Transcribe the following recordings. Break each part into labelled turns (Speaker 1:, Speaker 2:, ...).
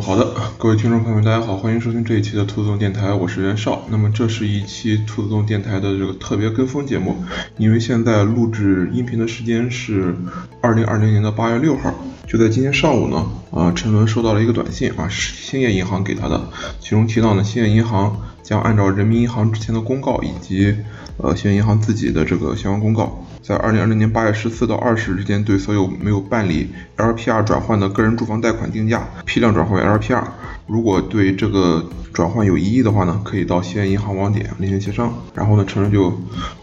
Speaker 1: 好的，各位听众朋友们，大家好，欢迎收听这一期的兔子洞电台，我是袁绍。那么这是一期兔子洞电台的这个特别跟风节目，因为现在录制音频的时间是二零二零年的八月六号，就在今天上午呢，啊，陈伦收到了一个短信啊，是兴业银行给他的，其中提到呢，兴业银行将按照人民银行之前的公告以及呃兴业银行自己的这个相关公告。在二零二零年八月十四到二十日之间，对所有没有办理 LPR 转换的个人住房贷款定价批量转换为 LPR。如果对这个转换有异议的话呢，可以到西安银行网点进行协商。然后呢，陈人就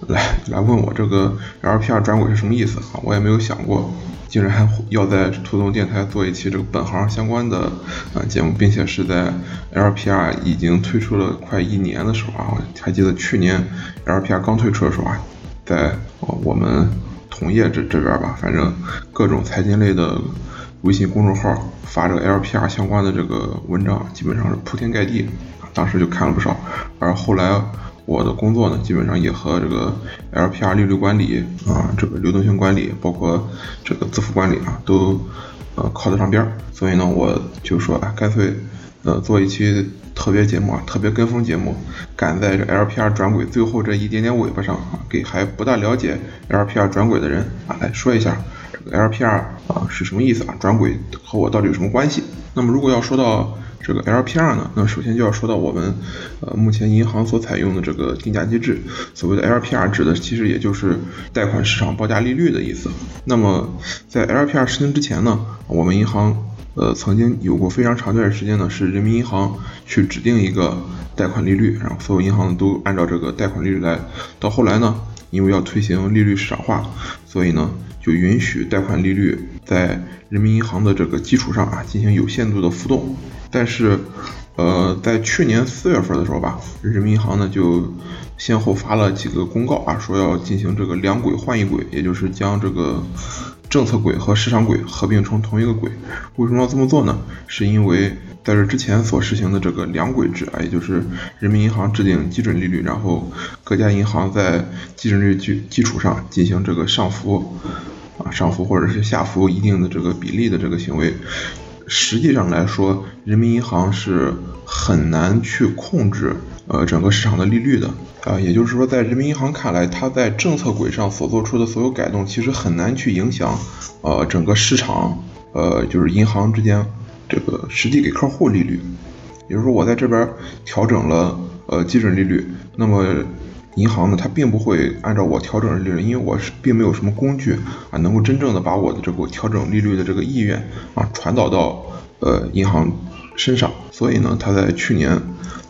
Speaker 1: 来来问我这个 LPR 转轨是什么意思啊？我也没有想过，竟然还要在兔动电台做一期这个本行相关的呃节目，并且是在 LPR 已经推出了快一年的时候啊，还记得去年 LPR 刚推出的时候啊。在我们同业这这边吧，反正各种财经类的微信公众号发这个 LPR 相关的这个文章，基本上是铺天盖地，当时就看了不少。而后来我的工作呢，基本上也和这个 LPR 利率管理啊，这个流动性管理，包括这个支付管理啊，都呃靠得上边儿。所以呢，我就说啊，干脆呃做一期。特别节目啊，特别跟风节目，赶在这 LPR 转轨最后这一点点尾巴上啊，给还不大了解 LPR 转轨的人啊来说一下 LPR 啊是什么意思啊，转轨和我到底有什么关系？那么如果要说到这个 LPR 呢，那首先就要说到我们呃目前银行所采用的这个定价机制，所谓的 LPR 指的其实也就是贷款市场报价利率的意思。那么在 LPR 实行之前呢，我们银行呃，曾经有过非常长一段时间呢，是人民银行去指定一个贷款利率，然后所有银行都按照这个贷款利率来。到后来呢，因为要推行利率市场化，所以呢，就允许贷款利率在人民银行的这个基础上啊进行有限度的浮动。但是，呃，在去年四月份的时候吧，人民银行呢就先后发了几个公告啊，说要进行这个两轨换一轨，也就是将这个。政策轨和市场轨合并成同一个轨，为什么要这么做呢？是因为在这之前所实行的这个两轨制啊，也就是人民银行制定基准利率，然后各家银行在基准利率基基础上进行这个上浮啊上浮或者是下浮一定的这个比例的这个行为。实际上来说，人民银行是很难去控制呃整个市场的利率的啊，也就是说，在人民银行看来，它在政策轨上所做出的所有改动，其实很难去影响呃整个市场呃就是银行之间这个实际给客户利率。也就是说，我在这边调整了呃基准利率，那么。银行呢，它并不会按照我调整的利率，因为我是并没有什么工具啊，能够真正的把我的这个调整利率的这个意愿啊传导到呃银行身上。所以呢，他在去年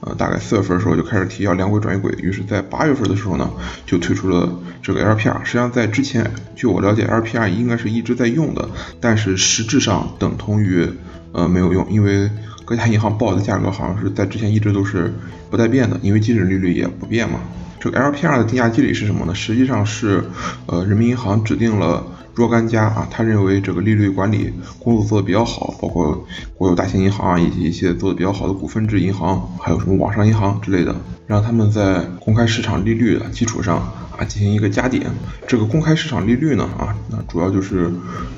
Speaker 1: 呃大概四月份的时候就开始提要两轨转一轨，于是，在八月份的时候呢，就推出了这个 LPR。实际上，在之前，据我了解，LPR 应该是一直在用的，但是实质上等同于呃没有用，因为各家银行报的价格好像是在之前一直都是不带变的，因为基准利率也不变嘛。这个 LPR 的定价机理是什么呢？实际上是，呃，人民银行指定了若干家啊，他认为这个利率管理工作做得比较好，包括国有大型银行啊，以及一些做的比较好的股份制银行，还有什么网上银行之类的，让他们在公开市场利率的基础上啊进行一个加点。这个公开市场利率呢啊，那主要就是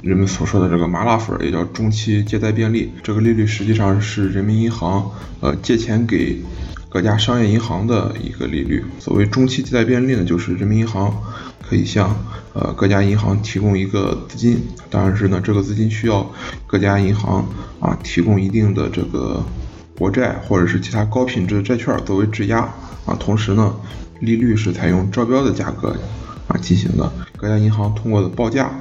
Speaker 1: 人们所说的这个麻辣粉，也叫中期借贷便利。这个利率实际上是人民银行呃借钱给。各家商业银行的一个利率，所谓中期借贷便利呢，就是人民银行可以向呃各家银行提供一个资金，当然是呢这个资金需要各家银行啊提供一定的这个国债或者是其他高品质的债券作为质押。啊，同时呢利率是采用招标的价格啊进行的，各家银行通过的报价。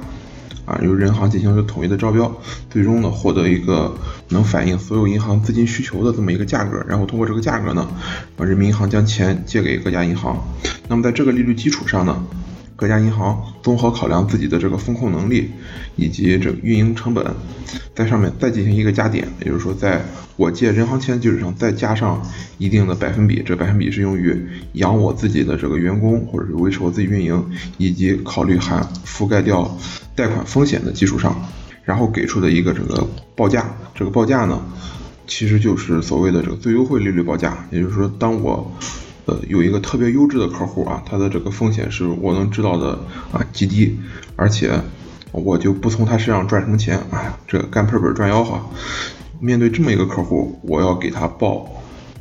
Speaker 1: 啊，由人行进行一个统一的招标，最终呢获得一个能反映所有银行资金需求的这么一个价格，然后通过这个价格呢，啊人民银行将钱借给各家银行。那么在这个利率基础上呢，各家银行综合考量自己的这个风控能力以及这个运营成本，在上面再进行一个加点，也就是说，在我借人行钱的基础上再加上一定的百分比，这百分比是用于养我自己的这个员工，或者是维持我自己运营，以及考虑含覆盖掉。贷款风险的基础上，然后给出的一个这个报价，这个报价呢，其实就是所谓的这个最优惠利率报价。也就是说，当我呃有一个特别优质的客户啊，他的这个风险是我能知道的啊极低，而且我就不从他身上赚什么钱啊，这干赔本赚吆喝，面对这么一个客户，我要给他报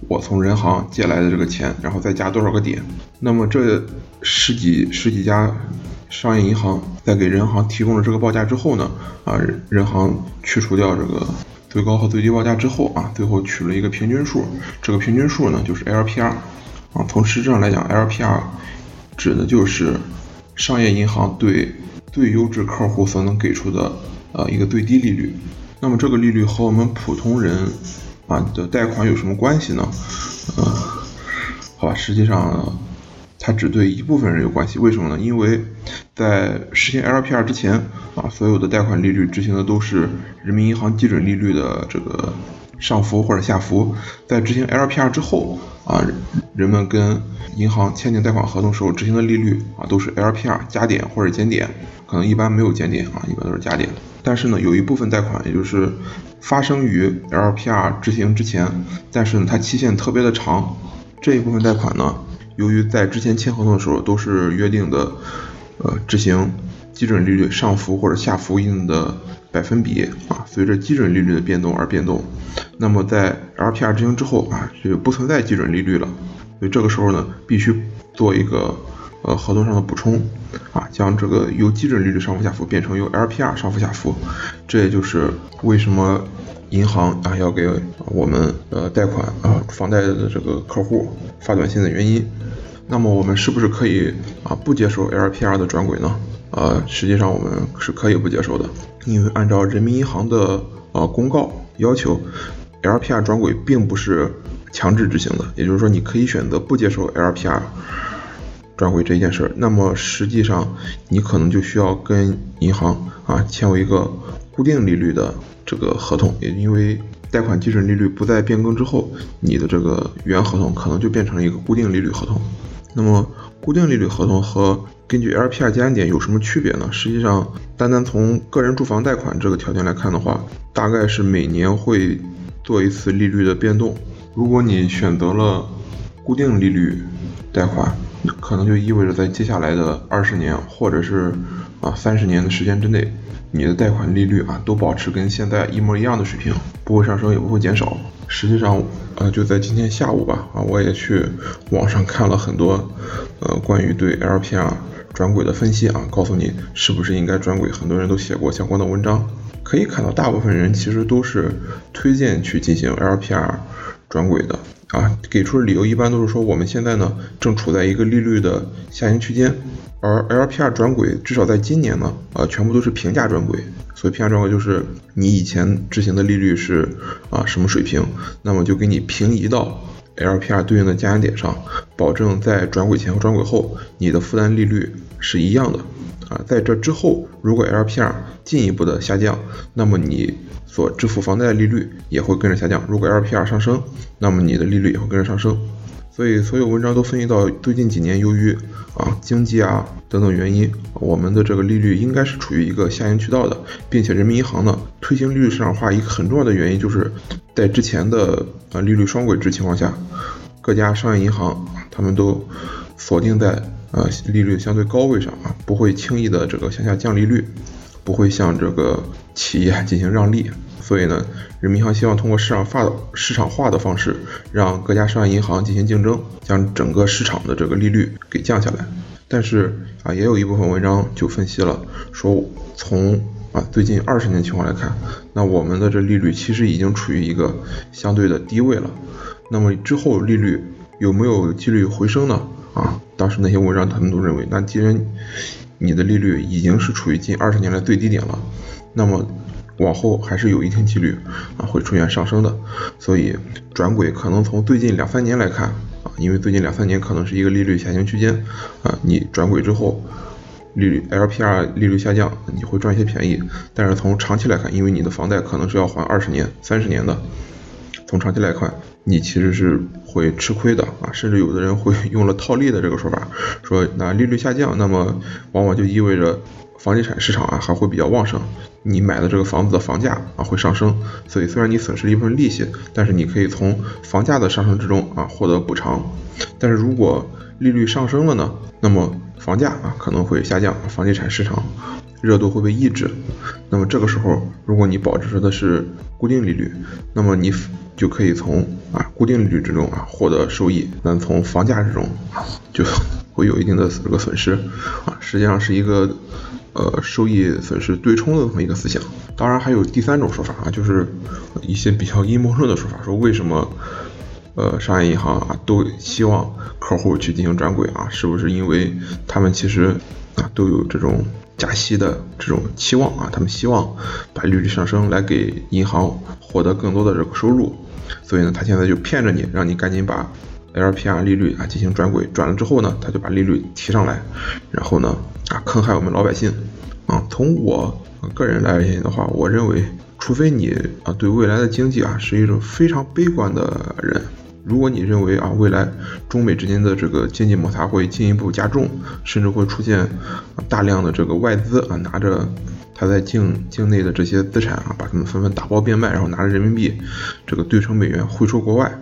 Speaker 1: 我从人行借来的这个钱，然后再加多少个点。那么这十几十几家商业银行在给人行提供了这个报价之后呢，啊，人行去除掉这个最高和最低报价之后啊，最后取了一个平均数。这个平均数呢，就是 LPR。啊，从实质上来讲，LPR 指的就是商业银行对最优质客户所能给出的呃一个最低利率。那么这个利率和我们普通人啊的贷款有什么关系呢？呃，好吧，实际上它只对一部分人有关系。为什么呢？因为在实行 LPR 之前啊，所有的贷款利率执行的都是人民银行基准利率的这个上浮或者下浮。在执行 LPR 之后啊，人们跟银行签订贷款合同时候执行的利率啊都是 LPR 加点或者减点，可能一般没有减点啊，一般都是加点。但是呢，有一部分贷款，也就是发生于 LPR 执行之前，但是呢，它期限特别的长。这一部分贷款呢，由于在之前签合同的时候都是约定的，呃，执行基准利率上浮或者下浮一定的百分比啊，随着基准利率的变动而变动。那么在 LPR 执行之后啊，就不存在基准利率了，所以这个时候呢，必须做一个。呃，合同上的补充啊，将这个由基准利率上浮下浮变成由 LPR 上浮下浮，这也就是为什么银行啊要给我们呃贷款啊房贷的这个客户发短信的原因。那么我们是不是可以啊不接受 LPR 的转轨呢？呃，实际上我们是可以不接受的，因为按照人民银行的呃公告要求，LPR 转轨并不是强制执行的，也就是说你可以选择不接受 LPR。转回这件事儿，那么实际上你可能就需要跟银行啊签为一个固定利率的这个合同，也因为贷款基准利率不再变更之后，你的这个原合同可能就变成了一个固定利率合同。那么固定利率合同和根据 LPR 加点有什么区别呢？实际上，单单从个人住房贷款这个条件来看的话，大概是每年会做一次利率的变动。如果你选择了固定利率贷款，可能就意味着在接下来的二十年或者是啊三十年的时间之内，你的贷款利率啊都保持跟现在一模一样的水平，不会上升也不会减少。实际上，呃就在今天下午吧，啊我也去网上看了很多呃关于对 LPR 转轨的分析啊，告诉你是不是应该转轨，很多人都写过相关的文章，可以看到大部分人其实都是推荐去进行 LPR 转轨的。啊，给出的理由一般都是说我们现在呢正处在一个利率的下行区间，而 LPR 转轨至少在今年呢，呃，全部都是平价转轨。所以平价转轨就是你以前执行的利率是啊什么水平，那么就给你平移到 LPR 对应的加点上，保证在转轨前和转轨后你的负担利率是一样的。啊，在这之后，如果 LPR 进一步的下降，那么你所支付房贷的利率也会跟着下降。如果 LPR 上升，那么你的利率也会跟着上升。所以，所有文章都分析到，最近几年由于啊经济啊等等原因，我们的这个利率应该是处于一个下行渠道的，并且人民银行呢推行利率市场化一个很重要的原因，就是在之前的啊利率双轨制情况下，各家商业银行他们都锁定在。呃，利率相对高位上啊，不会轻易的这个向下降利率，不会向这个企业进行让利，所以呢，人民银行希望通过市场化的市场化的方式，让各家商业银行进行竞争，将整个市场的这个利率给降下来。但是啊，也有一部分文章就分析了，说从啊最近二十年情况来看，那我们的这利率其实已经处于一个相对的低位了。那么之后利率有没有几率回升呢？啊，当时那些文章他们都认为，那既然你的利率已经是处于近二十年来最低点了，那么往后还是有一定几率啊会出现上升的。所以转轨可能从最近两三年来看啊，因为最近两三年可能是一个利率下行区间啊，你转轨之后利率 LPR 利率下降，你会赚一些便宜。但是从长期来看，因为你的房贷可能是要还二十年、三十年的，从长期来看。你其实是会吃亏的啊，甚至有的人会 用了套利的这个说法，说那利率下降，那么往往就意味着房地产市场啊还会比较旺盛，你买的这个房子的房价啊会上升，所以虽然你损失了一部分利息，但是你可以从房价的上升之中啊获得补偿。但是如果利率上升了呢，那么房价啊可能会下降，房地产市场热度会被抑制。那么这个时候，如果你保持的是固定利率，那么你就可以从啊固定利率之中啊获得收益，那从房价之中就会有一定的这个损失啊，实际上是一个呃收益损失对冲的这么一个思想。当然还有第三种说法啊，就是一些比较阴谋论的说法，说为什么？呃，商业银行啊，都希望客户去进行转轨啊，是不是因为他们其实啊都有这种加息的这种期望啊？他们希望把利率上升来给银行获得更多的这个收入，所以呢，他现在就骗着你，让你赶紧把 LPR 利率啊进行转轨，转了之后呢，他就把利率提上来，然后呢啊坑害我们老百姓啊。从我个人来而言的话，我认为，除非你啊对未来的经济啊是一种非常悲观的人。如果你认为啊，未来中美之间的这个经济摩擦会进一步加重，甚至会出现大量的这个外资啊，拿着他在境境内的这些资产啊，把它们纷纷打包变卖，然后拿着人民币这个兑成美元汇出国外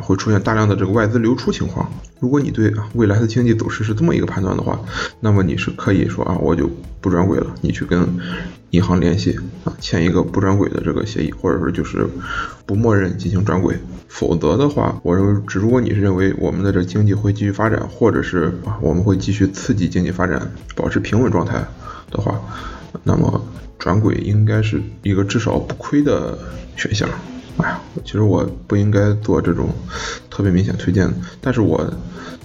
Speaker 1: 会出现大量的这个外资流出情况。如果你对啊未来的经济走势是这么一个判断的话，那么你是可以说啊，我就不转轨了，你去跟银行联系啊，签一个不转轨的这个协议，或者说就是不默认进行转轨。否则的话，我认为，只如果你是认为我们的这经济会继续发展，或者是啊我们会继续刺激经济发展，保持平稳状态的话，那么转轨应该是一个至少不亏的选项。哎呀，其实我不应该做这种特别明显推荐的，但是我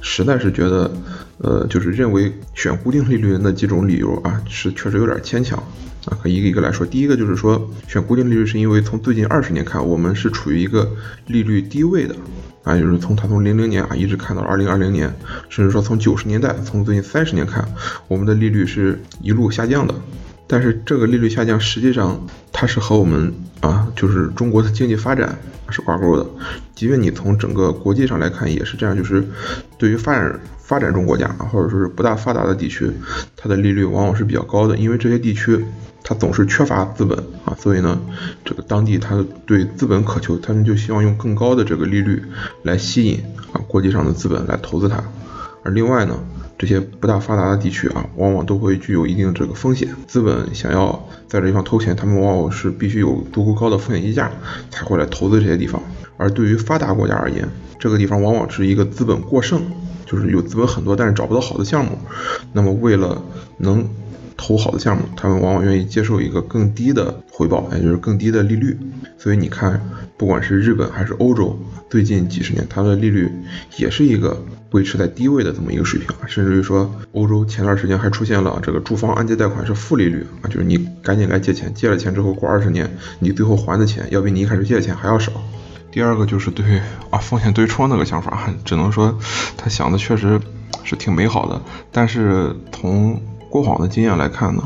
Speaker 1: 实在是觉得，呃，就是认为选固定利率的那几种理由啊，是确实有点牵强。啊，可一个一个来说。第一个就是说，选固定利率是因为从最近二十年看，我们是处于一个利率低位的啊，就是从它从零零年啊一直看到二零二零年，甚至说从九十年代，从最近三十年看，我们的利率是一路下降的。但是这个利率下降，实际上它是和我们啊，就是中国的经济发展是挂钩的。即便你从整个国际上来看，也是这样，就是对于发展。发展中国家啊，或者说是不大发达的地区，它的利率往往是比较高的，因为这些地区它总是缺乏资本啊，所以呢，这个当地它对资本渴求，他们就希望用更高的这个利率来吸引啊国际上的资本来投资它。而另外呢，这些不大发达的地区啊，往往都会具有一定这个风险，资本想要在这地方偷钱，他们往往是必须有足够高的风险溢价才会来投资这些地方。而对于发达国家而言，这个地方往往是一个资本过剩。就是有资本很多，但是找不到好的项目。那么为了能投好的项目，他们往往愿意接受一个更低的回报，也就是更低的利率。所以你看，不管是日本还是欧洲，最近几十年它的利率也是一个维持在低位的这么一个水平。甚至于说，欧洲前段时间还出现了这个住房按揭贷款是负利率啊，就是你赶紧来借钱，借了钱之后过二十年，你最后还的钱要比你一开始借的钱还要少。第二个就是对啊风险对冲那个想法，只能说他想的确实是挺美好的，但是从过往的经验来看呢，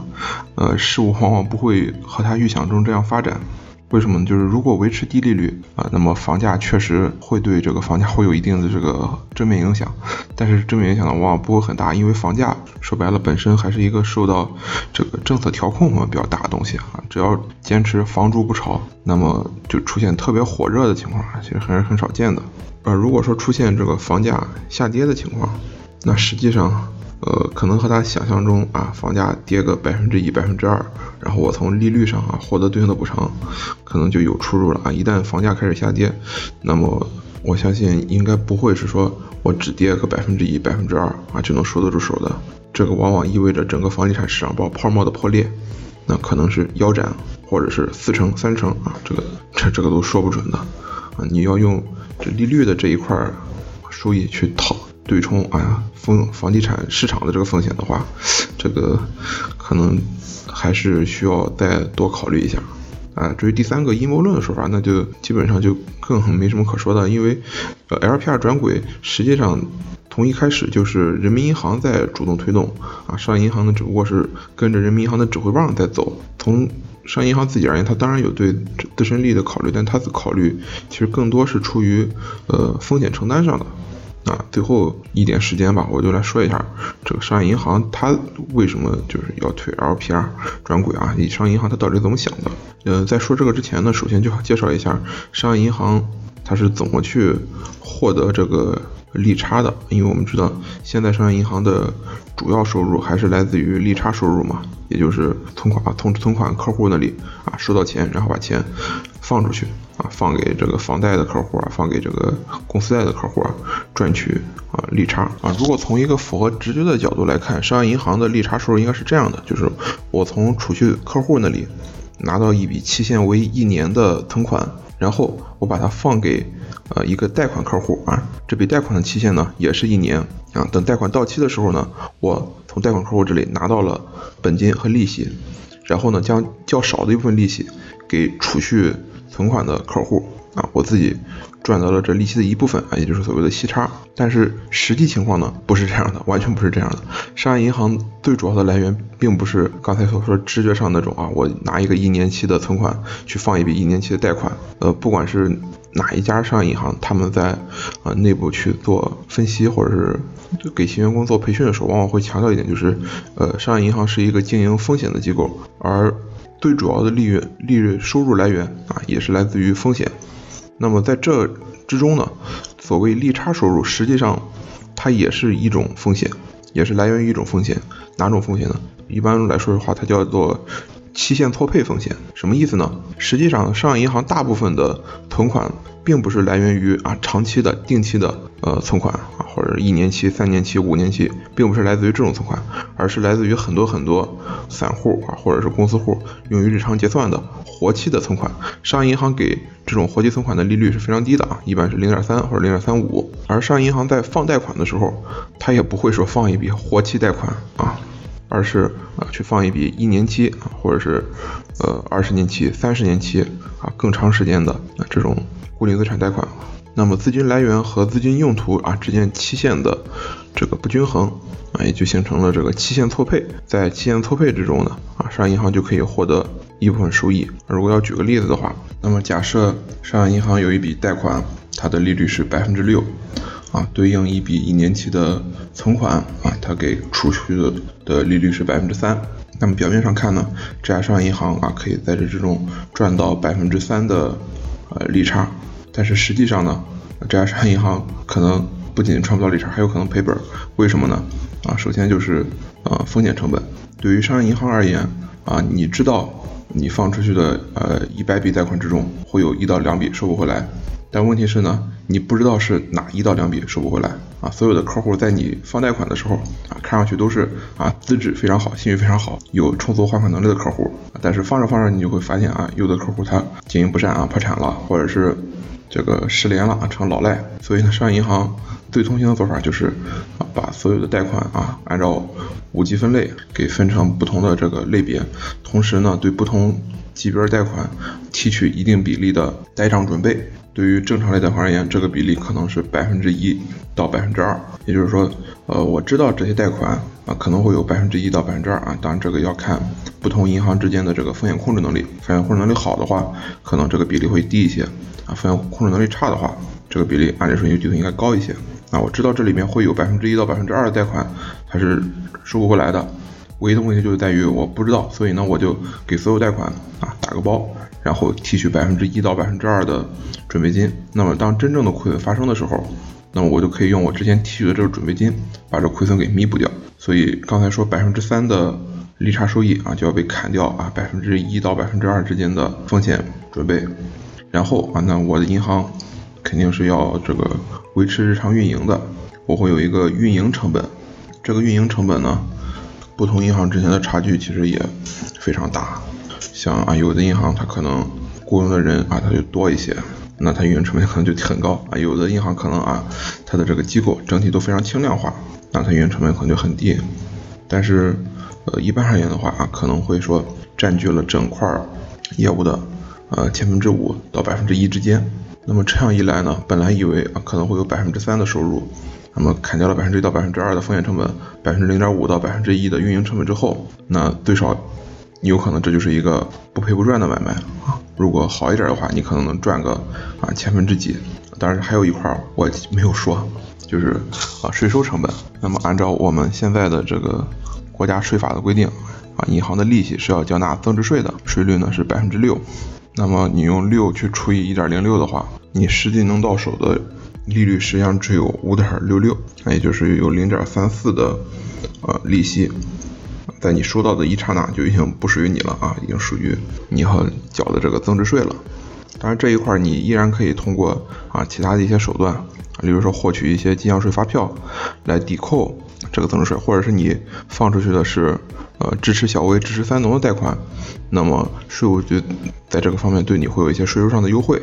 Speaker 1: 呃事物往往不会和他预想中这样发展。为什么呢？就是如果维持低利率啊，那么房价确实会对这个房价会有一定的这个正面影响，但是正面影响呢往往不会很大，因为房价说白了本身还是一个受到这个政策调控嘛比较大的东西啊，只要坚持房住不炒，那么就出现特别火热的情况，其实还是很少见的。呃，如果说出现这个房价下跌的情况，那实际上。呃，可能和他想象中啊，房价跌个百分之一、百分之二，然后我从利率上啊获得对应的补偿，可能就有出入了啊。一旦房价开始下跌，那么我相信应该不会是说我只跌个百分之一、百分之二啊就能收得住手的。这个往往意味着整个房地产市场爆泡沫的破裂，那可能是腰斩，或者是四成、三成啊，这个这这个都说不准的啊。你要用这利率的这一块收益去套。对冲啊，风房地产市场的这个风险的话，这个可能还是需要再多考虑一下啊。至于第三个阴谋论的说法，那就基本上就更没什么可说的，因为呃 LPR 转轨实际上从一开始就是人民银行在主动推动啊，商业银行呢只不过是跟着人民银行的指挥棒在走。从商业银行自己而言，它当然有对自身利益的考虑，但它的考虑其实更多是出于呃风险承担上的。啊，最后一点时间吧，我就来说一下这个商业银行它为什么就是要推 LPR 转轨啊？商业银行它到底怎么想的？呃，在说这个之前呢，首先就要介绍一下商业银行它是怎么去获得这个利差的？因为我们知道，现在商业银行的主要收入还是来自于利差收入嘛，也就是存款啊从存款客户那里啊收到钱，然后把钱放出去啊，放给这个房贷的客户啊，放给这个公司贷的客户啊，赚取啊利差啊。如果从一个符合直觉的角度来看，商业银行的利差收入应该是这样的，就是我从储蓄客户那里拿到一笔期限为一年的存款。然后我把它放给呃一个贷款客户啊，这笔贷款的期限呢也是一年啊。等贷款到期的时候呢，我从贷款客户这里拿到了本金和利息，然后呢将较少的一部分利息给储蓄存款的客户啊，我自己赚到了这利息的一部分啊，也就是所谓的息差。但是实际情况呢不是这样的，完全不是这样的。商业银行最主要的来源并不是刚才所说直觉上那种啊，我拿一个一年期的存款去放一笔一年期的贷款。呃，不管是哪一家商业银行，他们在呃内部去做分析或者是给新员工做培训的时候，往往会强调一点，就是呃商业银行是一个经营风险的机构，而最主要的利润利润收入来源啊也是来自于风险。那么在这之中呢，所谓利差收入，实际上它也是一种风险，也是来源于一种风险。哪种风险呢？一般来说的话，它叫做期限错配风险。什么意思呢？实际上，商业银行大部分的存款并不是来源于啊长期的定期的呃存款啊，或者一年期、三年期、五年期，并不是来自于这种存款，而是来自于很多很多散户啊或者是公司户用于日常结算的活期的存款。商业银行给这种活期存款的利率是非常低的啊，一般是零点三或者零点三五。而商业银行在放贷款的时候，它也不会说放一笔活期贷款啊，而是啊去放一笔一年期啊，或者是呃二十年期、三十年期啊更长时间的啊这种固定资产贷款。那么资金来源和资金用途啊之间期限的这个不均衡啊，也就形成了这个期限错配。在期限错配之中呢啊，商业银行就可以获得一部分收益。如果要举个例子的话，那么假设商业银行有一笔贷款，它的利率是百分之六啊，对应一笔一年期的存款啊，它给储蓄的的利率是百分之三。那么表面上看呢，这家商业银行啊可以在这之中赚到百分之三的呃利差。但是实际上呢，这家商业银行可能不仅赚不到利差，还有可能赔本。为什么呢？啊，首先就是呃风险成本。对于商业银行而言，啊，你知道你放出去的呃一百笔贷款之中会有一到两笔收不回来，但问题是呢，你不知道是哪一到两笔收不回来。啊，所有的客户在你放贷款的时候啊，看上去都是啊资质非常好、信誉非常好、有充足还款能力的客户。但是放着放着，你就会发现啊，有的客户他经营不善啊，破产了，或者是。这个失联了啊，成老赖，所以呢，商业银行最通行的做法就是啊，把所有的贷款啊，按照五级分类给分成不同的这个类别，同时呢，对不同级别贷款提取一定比例的呆账准备。对于正常类贷款而言，这个比例可能是百分之一到百分之二，也就是说，呃，我知道这些贷款啊可能会有百分之一到百分之二啊，当然这个要看不同银行之间的这个风险控制能力，风险控制能力好的话，可能这个比例会低一些。啊，风险控制能力差的话，这个比例按理说就应该高一些啊。我知道这里面会有百分之一到百分之二的贷款它是收不回来的，唯一的问题就是在于我不知道，所以呢，我就给所有贷款啊打个包。然后提取百分之一到百分之二的准备金，那么当真正的亏损发生的时候，那么我就可以用我之前提取的这个准备金把这亏损给弥补掉。所以刚才说百分之三的利差收益啊就要被砍掉啊百分之一到百分之二之间的风险准备，然后啊那我的银行肯定是要这个维持日常运营的，我会有一个运营成本，这个运营成本呢，不同银行之间的差距其实也非常大。像啊，有的银行它可能雇佣的人啊，它就多一些，那它运营成本可能就很高啊。有的银行可能啊，它的这个机构整体都非常轻量化，那它运营成本可能就很低。但是呃，一般而言的话啊，可能会说占据了整块业务的呃千分之五到百分之一之间。那么这样一来呢，本来以为啊可能会有百分之三的收入，那么砍掉了百分之一到百分之二的风险成本，百分之零点五到百分之一的运营成本之后，那最少。你有可能这就是一个不赔不赚的买卖啊！如果好一点的话，你可能能赚个啊千分之几。当然还有一块我没有说，就是啊税收成本。那么按照我们现在的这个国家税法的规定啊，银行的利息是要缴纳增值税的，税率呢是百分之六。那么你用六去除以一点零六的话，你实际能到手的利率实际上只有五点六六，那也就是有零点三四的呃利息，在你收到的一刹那就已经不属于你了啊，已经属于你要缴的这个增值税了。当然这一块你依然可以通过啊其他的一些手段，比如说获取一些进项税发票来抵扣这个增值税，或者是你放出去的是呃支持小微、支持三农的贷款，那么税务局在这个方面对你会有一些税收上的优惠。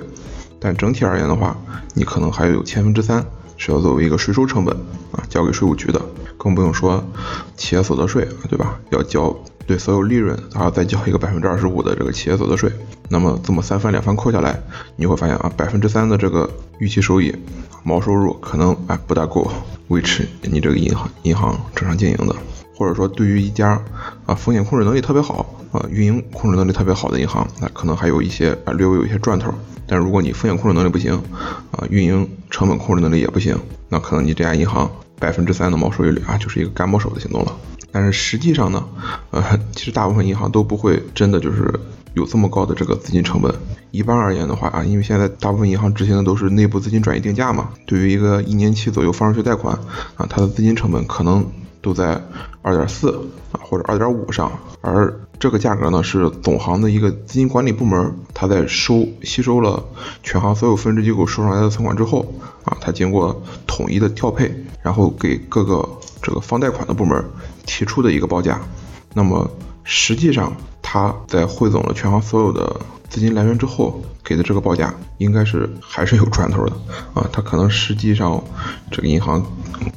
Speaker 1: 但整体而言的话，你可能还有千分之三是要作为一个税收成本啊交给税务局的，更不用说企业所得税，对吧？要交对所有利润还要再交一个百分之二十五的这个企业所得税。那么这么三番两番扣下来，你会发现啊，百分之三的这个预期收益毛收入可能哎不大够维持你这个银行银行正常经营的，或者说对于一家啊风险控制能力特别好啊运营控制能力特别好的银行，那可能还有一些啊略微有一些赚头。但如果你风险控制能力不行，啊，运营成本控制能力也不行，那可能你这家银行百分之三的毛收益率啊，就是一个干摸手的行动了。但是实际上呢，呃，其实大部分银行都不会真的就是有这么高的这个资金成本。一般而言的话啊，因为现在大部分银行执行的都是内部资金转移定价嘛，对于一个一年期左右放出去贷款啊，它的资金成本可能都在二点四啊或者二点五上，而这个价格呢，是总行的一个资金管理部门，它在收吸收了全行所有分支机构收上来的存款之后，啊，它经过统一的调配，然后给各个这个放贷款的部门提出的一个报价。那么实际上，他在汇总了全行所有的资金来源之后，给的这个报价应该是还是有赚头的 啊。他可能实际上这个银行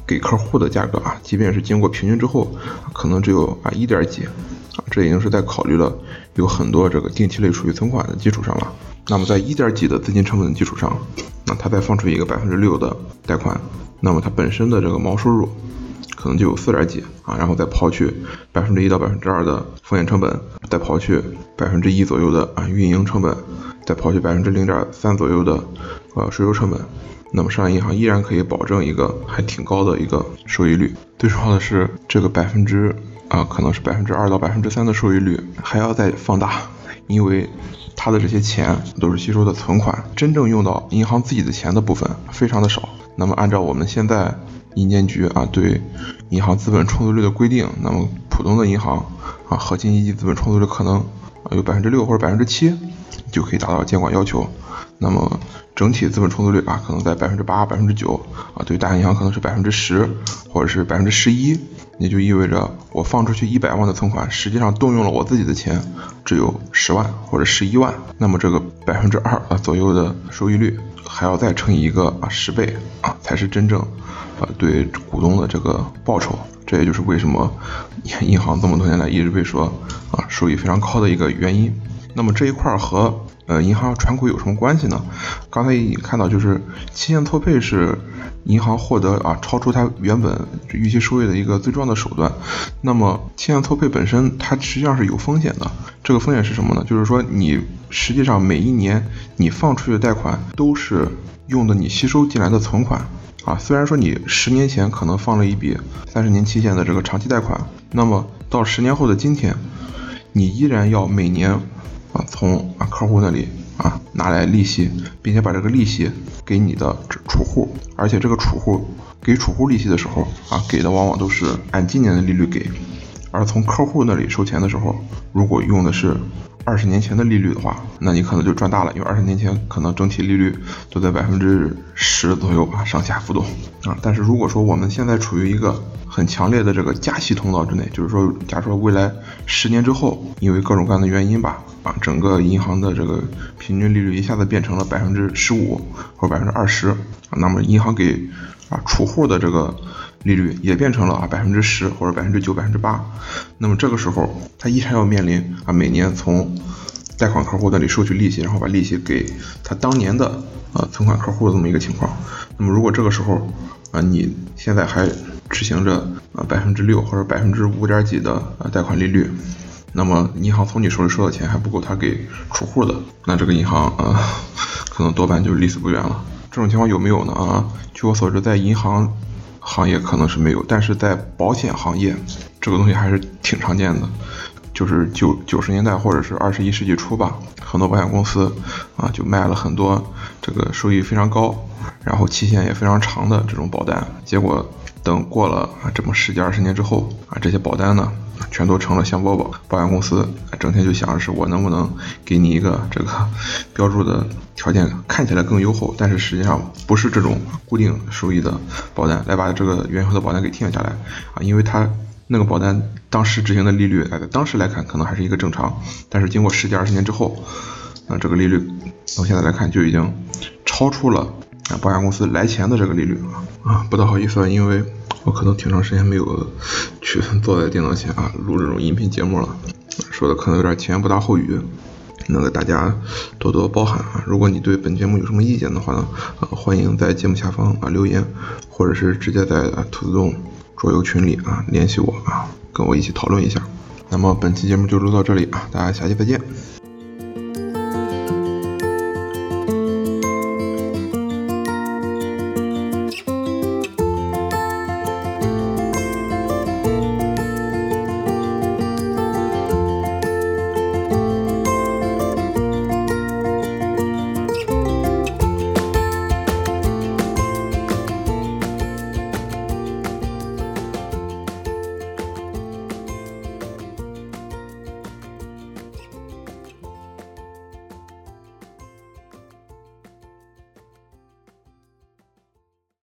Speaker 1: 给客户的价格啊，即便是经过平均之后，可能只有啊一点几。啊，这已经是在考虑了有很多这个定期类储蓄存款的基础上了。那么在一点几的资金成本的基础上，那他再放出一个百分之六的贷款，那么它本身的这个毛收入可能就有四点几啊，然后再刨去百分之一到百分之二的风险成本，再刨去百分之一左右的啊运营成本，再刨去百分之零点三左右的呃税收成本，那么商业银行依然可以保证一个还挺高的一个收益率。最重要的是这个百分之。啊，可能是百分之二到百分之三的收益率，还要再放大，因为他的这些钱都是吸收的存款，真正用到银行自己的钱的部分非常的少。那么按照我们现在银监局啊对银行资本充足率的规定，那么普通的银行啊核心一级资本充足率可能啊有百分之六或者百分之七就可以达到监管要求。那么整体资本充足率啊可能在百分之八、百分之九啊，对大银行可能是百分之十或者是百分之十一。也就意味着我放出去一百万的存款，实际上动用了我自己的钱只有十万或者十一万，那么这个百分之二啊左右的收益率还要再乘以一个啊十倍啊，才是真正啊对股东的这个报酬。这也就是为什么银行这么多年来一直被说啊收益非常高的一个原因。那么这一块和呃银行传股有什么关系呢？刚才已经看到，就是期限错配是。银行获得啊超出它原本预期收益的一个最重要的手段，那么期限错配本身它实际上是有风险的。这个风险是什么呢？就是说你实际上每一年你放出去的贷款都是用的你吸收进来的存款啊。虽然说你十年前可能放了一笔三十年期限的这个长期贷款，那么到十年后的今天，你依然要每年啊从啊客户那里。啊，拿来利息，并且把这个利息给你的储户，而且这个储户给储户利息的时候啊，给的往往都是按今年的利率给，而从客户那里收钱的时候，如果用的是。二十年前的利率的话，那你可能就赚大了，因为二十年前可能整体利率都在百分之十左右吧，上下浮动啊。但是如果说我们现在处于一个很强烈的这个加息通道之内，就是说，假如说未来十年之后，因为各种各样的原因吧，啊，整个银行的这个平均利率一下子变成了百分之十五或百分之二十，那么银行给啊储户的这个。利率也变成了啊百分之十或者百分之九、百分之八，那么这个时候他依然要面临啊每年从贷款客户那里收取利息，然后把利息给他当年的呃存款客户的这么一个情况。那么如果这个时候啊你现在还执行着啊百分之六或者百分之五点几的呃贷款利率，那么银行从你手里收的钱还不够他给储户的，那这个银行啊可能多半就离死不远了。这种情况有没有呢？啊，据我所知，在银行。行业可能是没有，但是在保险行业，这个东西还是挺常见的。就是九九十年代或者是二十一世纪初吧，很多保险公司啊就卖了很多这个收益非常高，然后期限也非常长的这种保单，结果等过了啊这么十几二十年之后啊，这些保单呢。全都成了香包保保险公司，整天就想着是我能不能给你一个这个 标注的条件看起来更优厚，但是实际上不是这种固定收益的保单，来把这个原有的保单给定下来啊，因为它那个保单当时执行的利率，在当时来看可能还是一个正常，但是经过十几二十年之后，啊这个利率从现在来看就已经超出了啊保险公司来钱的这个利率啊，不大好意思，因为。我可能挺长时间没有去 坐在电脑前啊录这种音频节目了，说的可能有点前言不搭后语，那个大家多多包涵啊。如果你对本节目有什么意见的话呢，呃，欢迎在节目下方啊留言，或者是直接在兔子洞桌游群里啊联系我啊，跟我一起讨论一下。那么本期节目就录到这里啊，大家下期再见。